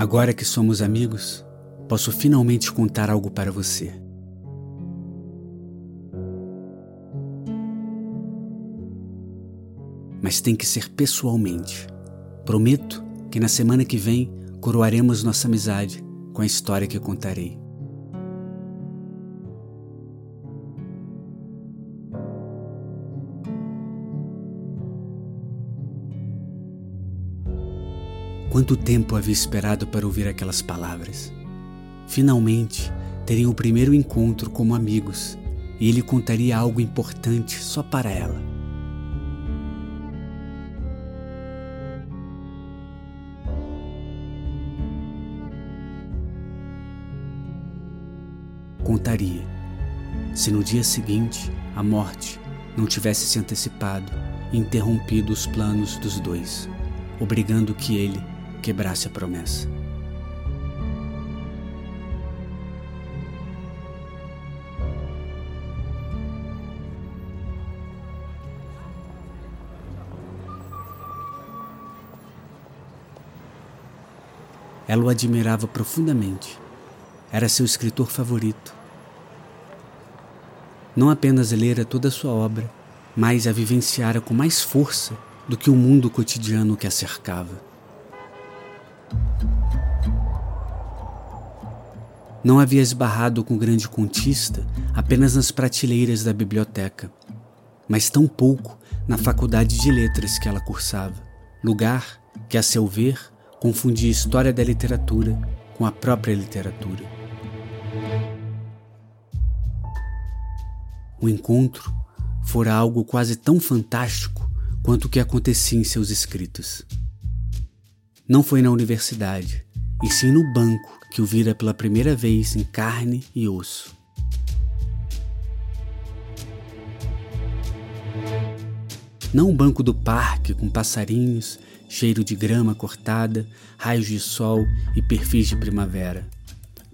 Agora que somos amigos, posso finalmente contar algo para você. Mas tem que ser pessoalmente. Prometo que na semana que vem coroaremos nossa amizade com a história que contarei. Quanto tempo havia esperado para ouvir aquelas palavras? Finalmente, teriam o primeiro encontro como amigos e ele contaria algo importante só para ela. Contaria se no dia seguinte a morte não tivesse se antecipado e interrompido os planos dos dois, obrigando que ele quebrasse a promessa. Ela o admirava profundamente. Era seu escritor favorito. Não apenas lera toda a sua obra, mas a vivenciara com mais força do que o mundo cotidiano que a cercava. Não havia esbarrado com o grande contista apenas nas prateleiras da biblioteca, mas tão pouco na faculdade de letras que ela cursava, lugar que, a seu ver, confundia história da literatura com a própria literatura. O encontro fora algo quase tão fantástico quanto o que acontecia em seus escritos. Não foi na universidade, e sim no banco que o vira pela primeira vez em carne e osso. Não o banco do parque com passarinhos, cheiro de grama cortada, raios de sol e perfis de primavera,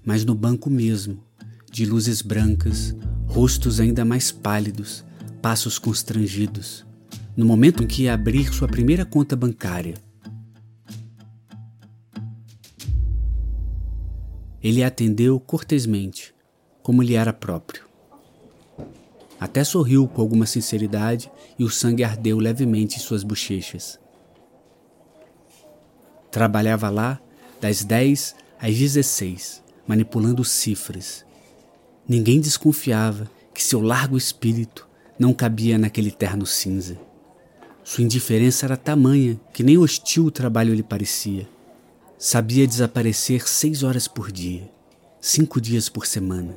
mas no banco mesmo, de luzes brancas, rostos ainda mais pálidos, passos constrangidos, no momento em que ia abrir sua primeira conta bancária Ele atendeu cortesmente, como lhe era próprio. Até sorriu com alguma sinceridade e o sangue ardeu levemente em suas bochechas. Trabalhava lá das 10 às 16, manipulando cifras. Ninguém desconfiava que seu largo espírito não cabia naquele terno cinza. Sua indiferença era tamanha que nem hostil o trabalho lhe parecia. Sabia desaparecer seis horas por dia, cinco dias por semana,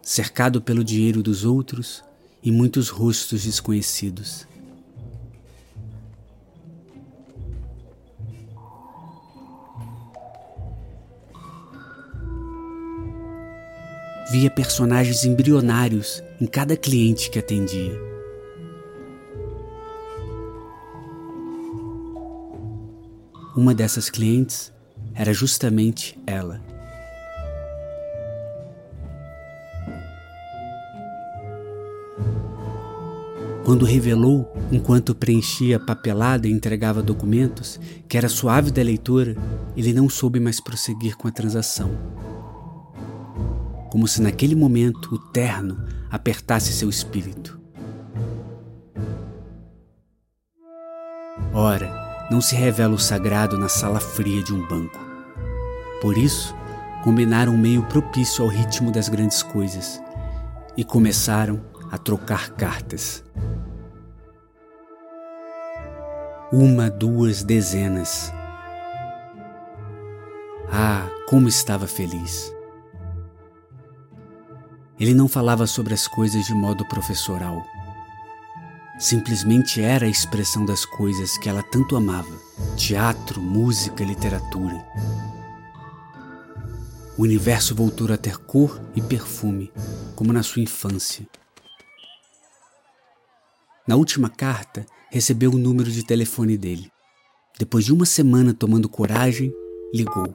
cercado pelo dinheiro dos outros e muitos rostos desconhecidos. Via personagens embrionários em cada cliente que atendia. Uma dessas clientes era justamente ela. Quando revelou, enquanto preenchia papelada e entregava documentos, que era suave da leitura, ele não soube mais prosseguir com a transação. Como se naquele momento o terno apertasse seu espírito. Ora, não se revela o sagrado na sala fria de um banco. Por isso, combinaram um meio propício ao ritmo das grandes coisas e começaram a trocar cartas. Uma, duas dezenas. Ah, como estava feliz! Ele não falava sobre as coisas de modo professoral simplesmente era a expressão das coisas que ela tanto amava: teatro, música, literatura. O universo voltou a ter cor e perfume, como na sua infância. Na última carta, recebeu o número de telefone dele. Depois de uma semana tomando coragem, ligou.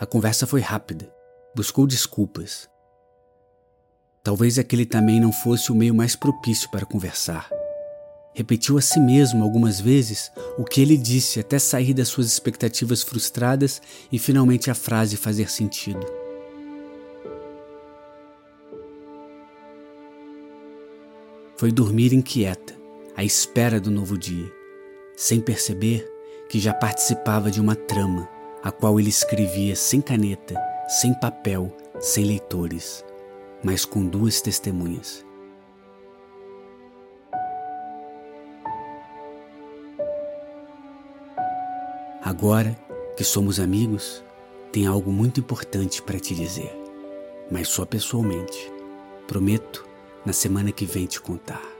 A conversa foi rápida. Buscou desculpas. Talvez aquele também não fosse o meio mais propício para conversar. Repetiu a si mesmo algumas vezes o que ele disse até sair das suas expectativas frustradas e finalmente a frase fazer sentido. Foi dormir inquieta, à espera do novo dia, sem perceber que já participava de uma trama, a qual ele escrevia sem caneta, sem papel, sem leitores, mas com duas testemunhas. Agora que somos amigos, tem algo muito importante para te dizer, mas só pessoalmente. Prometo na semana que vem te contar.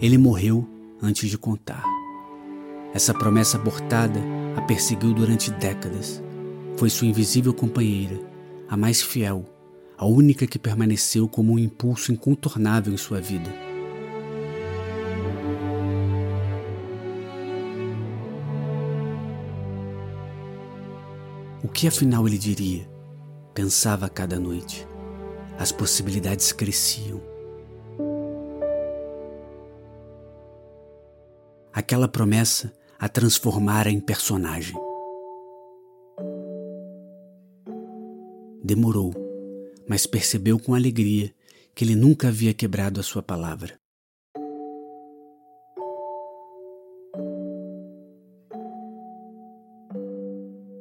Ele morreu antes de contar. Essa promessa abortada a perseguiu durante décadas. Foi sua invisível companheira, a mais fiel, a única que permaneceu como um impulso incontornável em sua vida. O que afinal ele diria? Pensava cada noite. As possibilidades cresciam. Aquela promessa a transformara em personagem. Demorou, mas percebeu com alegria que ele nunca havia quebrado a sua palavra.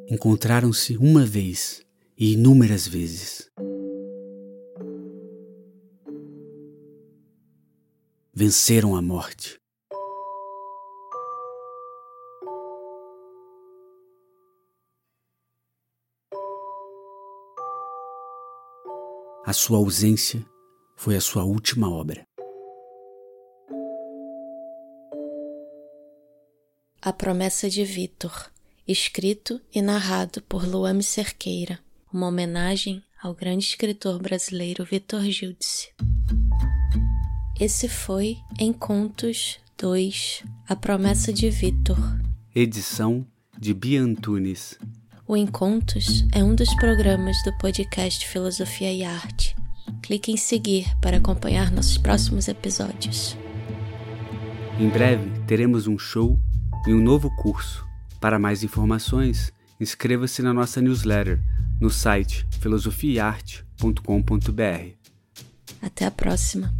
encontraram-se uma vez e inúmeras vezes. Venceram a morte. A sua ausência foi a sua última obra. A promessa de Vitor escrito e narrado por Luame Cerqueira, uma homenagem ao grande escritor brasileiro Vitor Gildice. Esse foi Em Contos 2, A Promessa de Vitor. Edição de Bia Antunes. O Encontos é um dos programas do podcast Filosofia e Arte. Clique em seguir para acompanhar nossos próximos episódios. Em breve teremos um show e um novo curso para mais informações, inscreva-se na nossa newsletter no site filosofiaarte.com.br. Até a próxima!